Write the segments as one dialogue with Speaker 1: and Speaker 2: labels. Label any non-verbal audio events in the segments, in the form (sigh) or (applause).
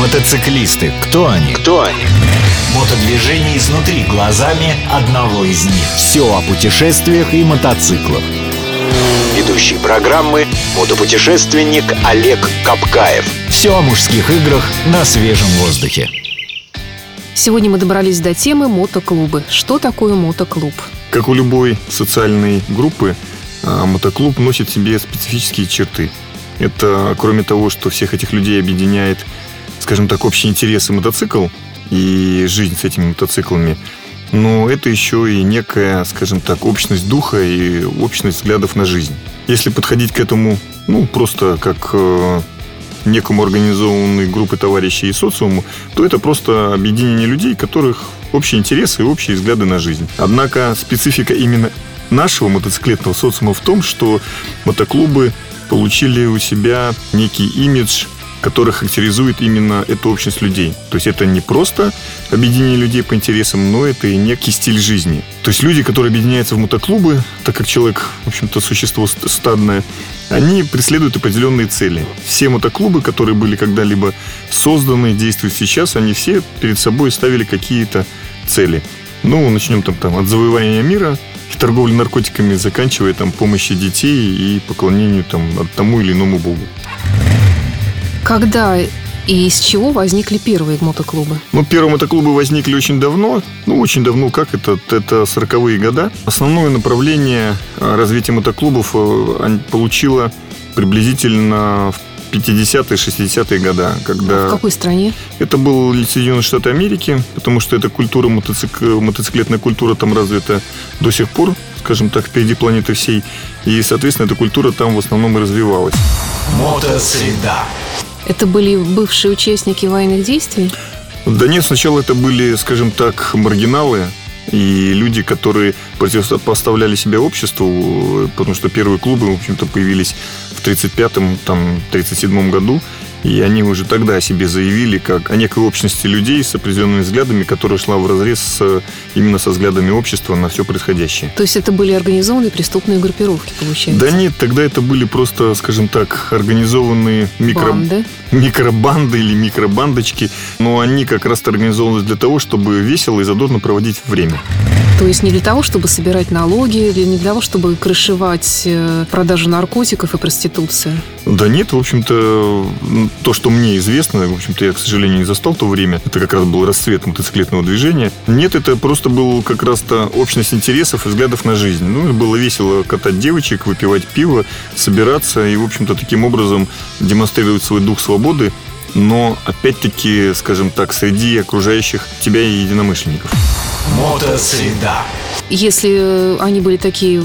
Speaker 1: Мотоциклисты. Кто они?
Speaker 2: Кто они?
Speaker 1: Мотодвижение изнутри глазами одного из них. Все о путешествиях и мотоциклах.
Speaker 2: Ведущий программы – мотопутешественник Олег Капкаев.
Speaker 1: Все о мужских играх на свежем воздухе.
Speaker 3: Сегодня мы добрались до темы мотоклубы. Что такое мотоклуб?
Speaker 4: Как у любой социальной группы, а, мотоклуб носит в себе специфические черты. Это, кроме того, что всех этих людей объединяет, скажем так, общие интересы мотоцикл и жизнь с этими мотоциклами, но это еще и некая, скажем так, общность духа и общность взглядов на жизнь. Если подходить к этому, ну, просто как э, некому организованной группы товарищей и социуму, то это просто объединение людей, которых общие интересы и общие взгляды на жизнь. Однако специфика именно нашего мотоциклетного социума в том, что мотоклубы получили у себя некий имидж который характеризует именно эту общность людей. То есть это не просто объединение людей по интересам, но это и некий стиль жизни. То есть люди, которые объединяются в мотоклубы, так как человек, в общем-то, существо стадное, они преследуют определенные цели. Все мотоклубы, которые были когда-либо созданы, действуют сейчас, они все перед собой ставили какие-то цели. Ну, начнем там, там от завоевания мира, торговли наркотиками, заканчивая там помощи детей и поклонению там тому или иному богу.
Speaker 3: Когда и из чего возникли первые мотоклубы?
Speaker 4: Ну, первые мотоклубы возникли очень давно. Ну, очень давно, как это? Это 40-е года. Основное направление а, развития мотоклубов э, получило приблизительно в 50-е, 60-е года, когда...
Speaker 3: А в какой стране?
Speaker 4: Это был Соединенные Штаты Америки, потому что эта культура, мотоцик... мотоциклетная культура там развита до сих пор, скажем так, впереди планеты всей. И, соответственно, эта культура там в основном и развивалась.
Speaker 1: Мотосреда.
Speaker 3: Это были бывшие участники военных действий?
Speaker 4: Да нет, сначала это были, скажем так, маргиналы, и люди, которые противопоставляли себя обществу, потому что первые клубы, в общем-то, появились в 35-м, там, 37-м году, и они уже тогда о себе заявили как о некой общности людей с определенными взглядами, которая шла в разрез с, именно со взглядами общества на все происходящее.
Speaker 3: То есть это были организованные преступные группировки, получается?
Speaker 4: Да нет, тогда это были просто, скажем так, организованные микро...
Speaker 3: Банды?
Speaker 4: микробанды или микробандочки. Но они как раз организовывались для того, чтобы весело и задорно проводить время.
Speaker 3: То есть не для того, чтобы собирать налоги, или не для того, чтобы крышевать э, продажу наркотиков и проституцию?
Speaker 4: Да нет, в общем-то, то, что мне известно, в общем-то, я, к сожалению, не застал то время, это как раз был расцвет мотоциклетного движения. Нет, это просто был как раз-то общность интересов и взглядов на жизнь. Ну, было весело катать девочек, выпивать пиво, собираться и, в общем-то, таким образом демонстрировать свой дух свободы но опять-таки, скажем так, среди окружающих тебя единомышленников.
Speaker 1: Мотосреда.
Speaker 3: Если они были такие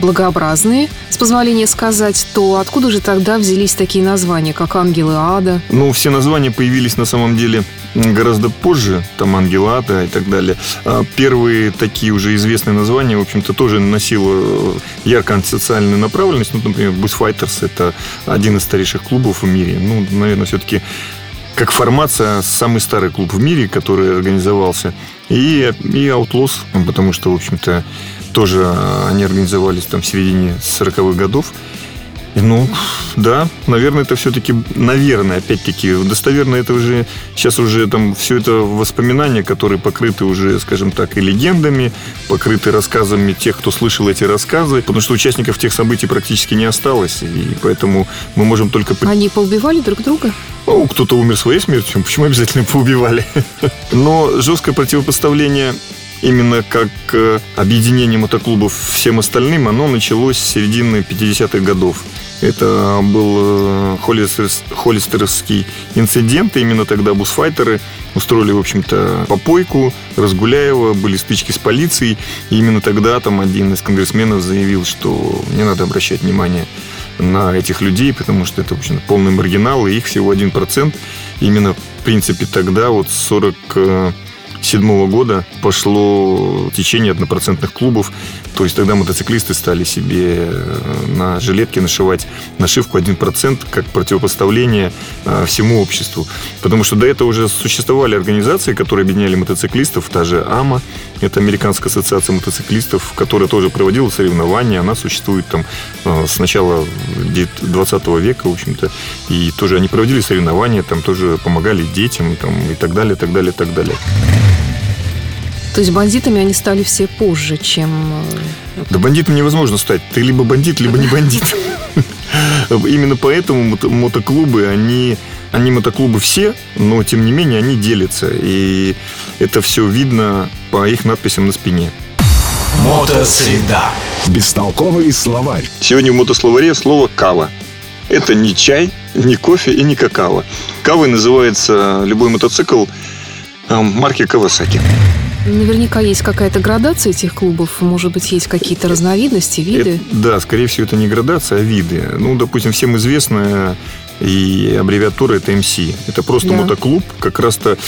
Speaker 3: благообразные, с позволения сказать, то откуда же тогда взялись такие названия, как «Ангелы Ада»?
Speaker 4: Ну, все названия появились на самом деле гораздо позже, там «Ангелы Ада» и так далее. А первые такие уже известные названия, в общем-то, тоже носило ярко антисоциальную направленность. Ну, например, «Bush Fighters» — это один из старейших клубов в мире. Ну, наверное, все-таки как формация самый старый клуб в мире, который организовался, и, и Outlaws, потому что, в общем-то, тоже они организовались там в середине 40-х годов. Ну, да, наверное, это все-таки, наверное, опять-таки, достоверно это уже, сейчас уже там все это воспоминания, которые покрыты уже, скажем так, и легендами, покрыты рассказами тех, кто слышал эти рассказы, потому что участников тех событий практически не осталось, и поэтому мы можем только...
Speaker 3: Они поубивали друг друга?
Speaker 4: Ну, кто-то умер своей смертью, (laughs) почему обязательно поубивали? (laughs) Но жесткое противопоставление именно как э, объединение мотоклубов всем остальным, оно началось с середины 50-х годов. Это был э, холлистеровский инцидент. Именно тогда бусфайтеры устроили, в общем-то, попойку, Разгуляева, были стычки с полицией. И именно тогда там один из конгрессменов заявил, что не надо обращать внимание на этих людей, потому что это, в общем полный маргинал, и их всего 1%. Именно, в принципе, тогда, вот 40 2007 года пошло течение однопроцентных клубов. То есть тогда мотоциклисты стали себе э, на жилетке нашивать нашивку 1% как противопоставление э, всему обществу. Потому что до этого уже существовали организации, которые объединяли мотоциклистов, та же АМА, Это Американская ассоциация мотоциклистов, которая тоже проводила соревнования. Она существует там э, с начала 20 века, в общем-то. И тоже они проводили соревнования, там тоже помогали детям там, и так далее, так далее, так далее.
Speaker 3: То есть бандитами они стали все позже, чем...
Speaker 4: Э, да бандитом невозможно стать. Ты либо бандит, либо не бандит. (laughs) Именно поэтому мотоклубы, они, они мотоклубы все, но тем не менее они делятся. И это все видно по их надписям на спине.
Speaker 1: Мотосреда. Бестолковый словарь.
Speaker 4: Сегодня в мотословаре слово «кава». Это не чай, не кофе и не какао. Кавой называется любой мотоцикл э, марки Кавасаки.
Speaker 3: Наверняка есть какая-то градация этих клубов, может быть, есть какие-то разновидности, виды?
Speaker 4: Это, да, скорее всего, это не градация, а виды. Ну, допустим, всем известная и аббревиатура это МС. Это просто да. мотоклуб, как раз-то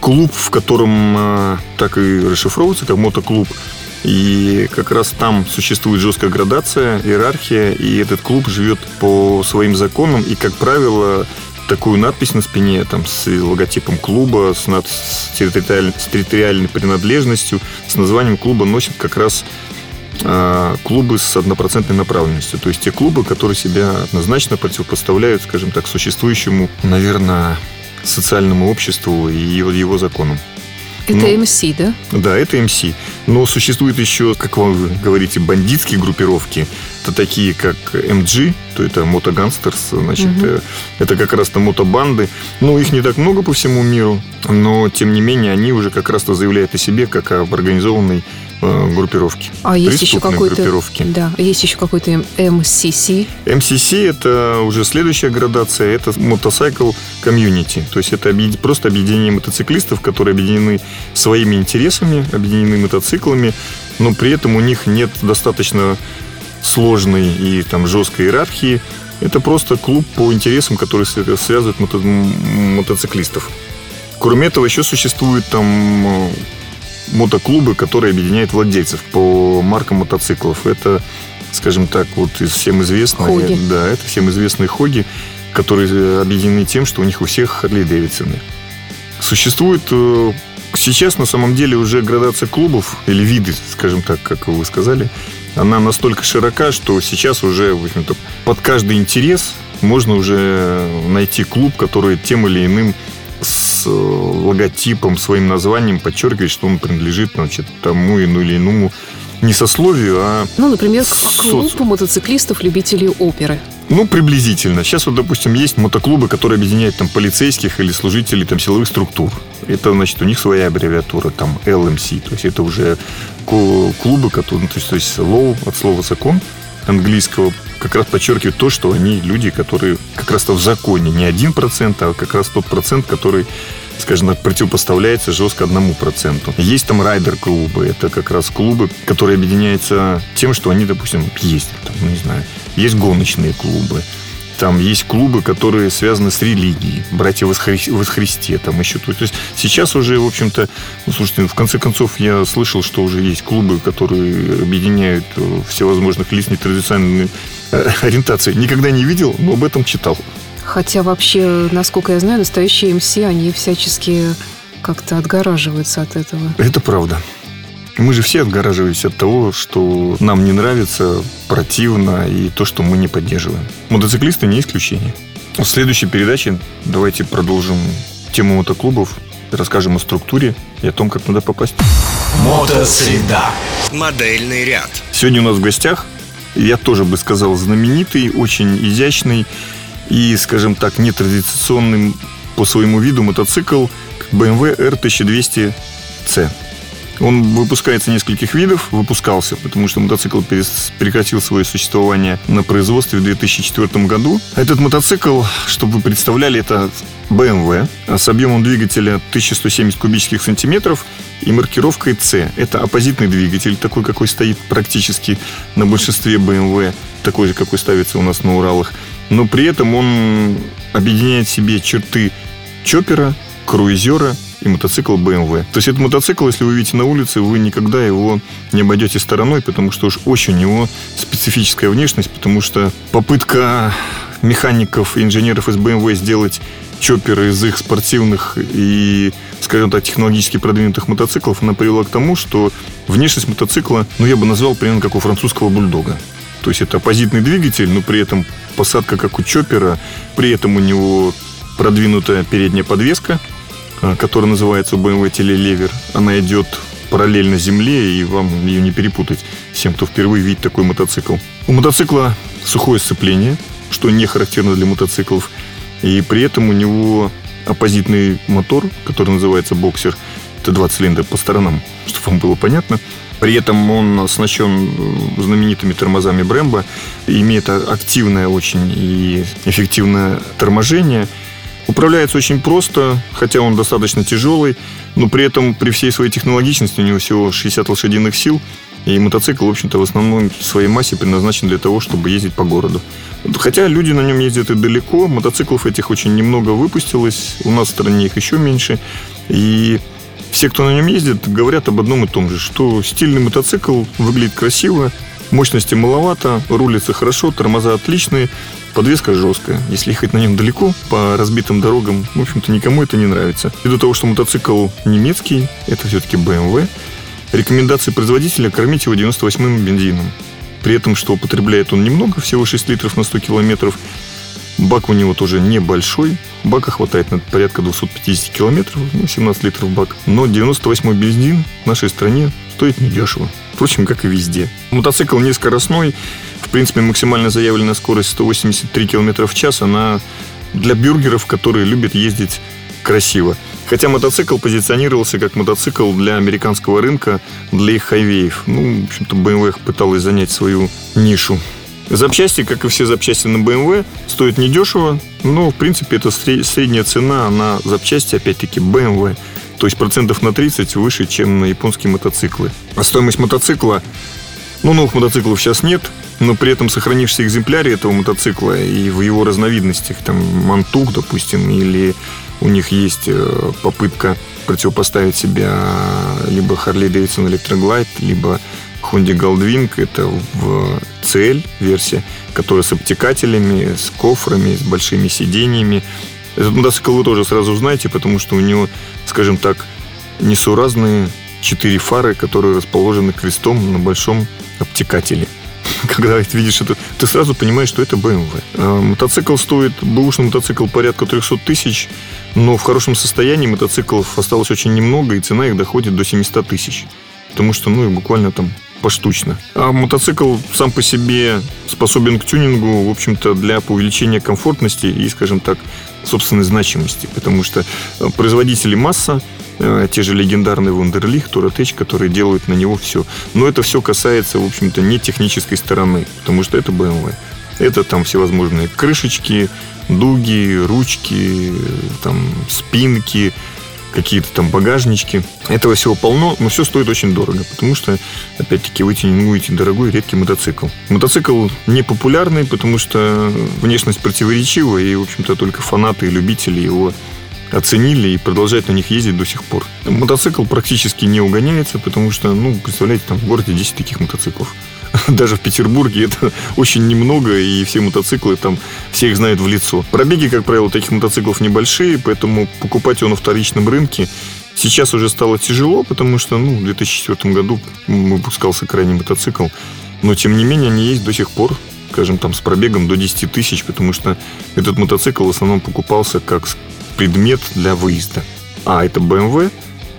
Speaker 4: клуб, в котором а, так и расшифровывается, как мотоклуб. И как раз там существует жесткая градация, иерархия, и этот клуб живет по своим законам, и, как правило, такую надпись на спине, там, с логотипом клуба, с, над, с, территориаль, с территориальной принадлежностью, с названием клуба носят как раз э, клубы с однопроцентной направленностью. То есть те клубы, которые себя однозначно противопоставляют, скажем так, существующему, наверное, социальному обществу и его, его законам.
Speaker 3: Это ну, МС, да?
Speaker 4: Да, это МС. Но существует еще, как вы говорите, бандитские группировки. Это такие, как МГ, то это мотоганстерс, значит, угу. это как раз-то мотобанды. Ну, их не так много по всему миру, но, тем не менее, они уже как раз-то заявляют о себе как об организованной группировки.
Speaker 3: А есть еще какой-то... Да, есть еще какой-то МСС.
Speaker 4: МСС – это уже следующая градация, это мотоцикл комьюнити. То есть это просто объединение мотоциклистов, которые объединены своими интересами, объединены мотоциклами, но при этом у них нет достаточно сложной и там жесткой иерархии. Это просто клуб по интересам, который связывает мото- мотоциклистов. Кроме этого, еще существуют там э, мотоклубы, которые объединяют владельцев по маркам мотоциклов. Это, скажем так, вот из всем известные...
Speaker 3: Хоги.
Speaker 4: Да, это всем известные хоги, которые объединены тем, что у них у всех Харли Дэвидсоны. Существует э, сейчас на самом деле уже градация клубов или виды, скажем так, как вы сказали, она настолько широка, что сейчас уже, в общем-то, под каждый интерес можно уже найти клуб, который тем или иным с э, логотипом, своим названием подчеркивает, что он принадлежит значит, тому или иному не сословию, а...
Speaker 3: Ну, например, клуб соци... мотоциклистов, любителей оперы.
Speaker 4: Ну, приблизительно. Сейчас вот, допустим, есть мотоклубы, которые объединяют там полицейских или служителей там силовых структур. Это, значит, у них своя аббревиатура, там, LMC. То есть это уже клубы, которые, ну, то есть, то есть law от слова закон английского как раз подчеркивает то, что они люди, которые как раз-то в законе не один процент, а как раз тот процент, который скажем так, противопоставляется жестко одному проценту. Есть там райдер-клубы. Это как раз клубы, которые объединяются тем, что они, допустим, есть, там, не знаю, есть гоночные клубы. Там есть клубы, которые связаны с религией, братья во, Хри... во Христе, там еще. То есть сейчас уже, в общем-то, ну, слушайте, в конце концов, я слышал, что уже есть клубы, которые объединяют э, всевозможных лиц нетрадиционной э, ориентации. Никогда не видел, но об этом читал.
Speaker 3: Хотя вообще, насколько я знаю, настоящие МС, они всячески как-то отгораживаются от этого.
Speaker 4: Это правда. Мы же все отгораживаемся от того, что нам не нравится, противно и то, что мы не поддерживаем. Мотоциклисты не исключение. В следующей передаче давайте продолжим тему мотоклубов, расскажем о структуре и о том, как туда попасть.
Speaker 1: Мотосреда.
Speaker 2: Модельный ряд.
Speaker 4: Сегодня у нас в гостях, я тоже бы сказал, знаменитый, очень изящный и, скажем так, нетрадиционным по своему виду мотоцикл BMW R1200C. Он выпускается нескольких видов, выпускался, потому что мотоцикл прекратил свое существование на производстве в 2004 году. Этот мотоцикл, чтобы вы представляли, это BMW с объемом двигателя 1170 кубических сантиметров и маркировкой C. Это оппозитный двигатель, такой, какой стоит практически на большинстве BMW, такой же, какой ставится у нас на Уралах но при этом он объединяет в себе черты чоппера, круизера и мотоцикл BMW. То есть этот мотоцикл, если вы видите на улице, вы никогда его не обойдете стороной, потому что уж очень у него специфическая внешность, потому что попытка механиков и инженеров из BMW сделать Чоппера из их спортивных и, скажем так, технологически продвинутых мотоциклов, она привела к тому, что внешность мотоцикла, ну, я бы назвал примерно как у французского бульдога. То есть это оппозитный двигатель, но при этом посадка как у Чоппера, при этом у него продвинутая передняя подвеска, которая называется BMW телелевер. Она идет параллельно земле, и вам ее не перепутать всем, кто впервые видит такой мотоцикл. У мотоцикла сухое сцепление, что не характерно для мотоциклов, и при этом у него оппозитный мотор, который называется боксер, это два цилиндра по сторонам, чтобы вам было понятно. При этом он оснащен э, знаменитыми тормозами Brembo, имеет активное очень и эффективное торможение. Управляется очень просто, хотя он достаточно тяжелый, но при этом при всей своей технологичности у него всего 60 лошадиных сил, и мотоцикл, в общем-то, в основном в своей массе предназначен для того, чтобы ездить по городу. Хотя люди на нем ездят и далеко, мотоциклов этих очень немного выпустилось, у нас в стране их еще меньше. И все, кто на нем ездит, говорят об одном и том же, что стильный мотоцикл выглядит красиво, мощности маловато, рулится хорошо, тормоза отличные, подвеска жесткая. Если ехать на нем далеко, по разбитым дорогам, в общем-то, никому это не нравится. Ввиду того, что мотоцикл немецкий, это все-таки BMW, рекомендации производителя кормить его 98-м бензином. При этом, что употребляет он немного, всего 6 литров на 100 километров. Бак у него тоже небольшой. Бака хватает на порядка 250 километров, ну, 17 литров бак. Но 98-й бензин в нашей стране стоит недешево. Впрочем, как и везде. Мотоцикл не скоростной. В принципе, максимально заявленная скорость 183 км в час. Она для бюргеров, которые любят ездить красиво. Хотя мотоцикл позиционировался как мотоцикл для американского рынка, для их хайвеев. Ну, в общем-то, BMW пыталась занять свою нишу. Запчасти, как и все запчасти на BMW, стоят недешево, но, в принципе, это средняя цена на запчасти, опять-таки, BMW. То есть процентов на 30 выше, чем на японские мотоциклы. А стоимость мотоцикла, ну, новых мотоциклов сейчас нет, но при этом сохранившиеся экземпляре этого мотоцикла и в его разновидностях, там, Мантук, допустим, или у них есть э, попытка противопоставить себя либо Harley Davidson Electroglide, либо Honda Goldwing. Это в CL версия, которая с обтекателями, с кофрами, с большими сиденьями. Этот мотоцикл вы тоже сразу узнаете, потому что у него, скажем так, несуразные четыре фары, которые расположены крестом на большом обтекателе. (laughs) когда видишь это, ты сразу понимаешь, что это BMW. А, мотоцикл стоит, бэушный мотоцикл порядка 300 тысяч, но в хорошем состоянии мотоциклов осталось очень немного, и цена их доходит до 700 тысяч. Потому что, ну, буквально там поштучно. А мотоцикл сам по себе способен к тюнингу, в общем-то, для увеличения комфортности и, скажем так, собственной значимости. Потому что э, производители масса, Э, те же легендарные Wunderlich, Touratech, которые делают на него все. Но это все касается, в общем-то, не технической стороны, потому что это BMW. Это там всевозможные крышечки, дуги, ручки, там спинки, какие-то там багажнички. Этого всего полно, но все стоит очень дорого, потому что, опять-таки, вы тюнингуете дорогой редкий мотоцикл. Мотоцикл не популярный, потому что внешность противоречива, и, в общем-то, только фанаты и любители его оценили и продолжают на них ездить до сих пор. Мотоцикл практически не угоняется, потому что, ну, представляете, там в городе 10 таких мотоциклов. (laughs) Даже в Петербурге это (laughs) очень немного, и все мотоциклы там, все их знают в лицо. Пробеги, как правило, таких мотоциклов небольшие, поэтому покупать его на вторичном рынке сейчас уже стало тяжело, потому что, ну, в 2004 году выпускался крайний мотоцикл, но, тем не менее, они есть до сих пор скажем, там с пробегом до 10 тысяч, потому что этот мотоцикл в основном покупался как предмет для выезда. А это BMW,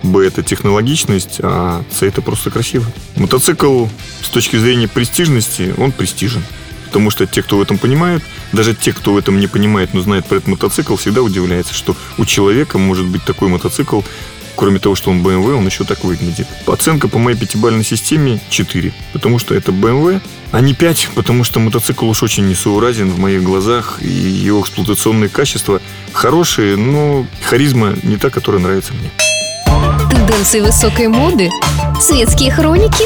Speaker 4: Б это технологичность, а С это просто красиво. Мотоцикл с точки зрения престижности, он престижен. Потому что те, кто в этом понимают, даже те, кто в этом не понимает, но знает про этот мотоцикл, всегда удивляются, что у человека может быть такой мотоцикл Кроме того, что он BMW, он еще так выглядит. Оценка по моей пятибалльной системе 4, потому что это BMW, а не 5, потому что мотоцикл уж очень несоуразен в моих глазах, и его эксплуатационные качества хорошие, но харизма не та, которая нравится мне.
Speaker 5: Тенденции высокой моды, светские хроники,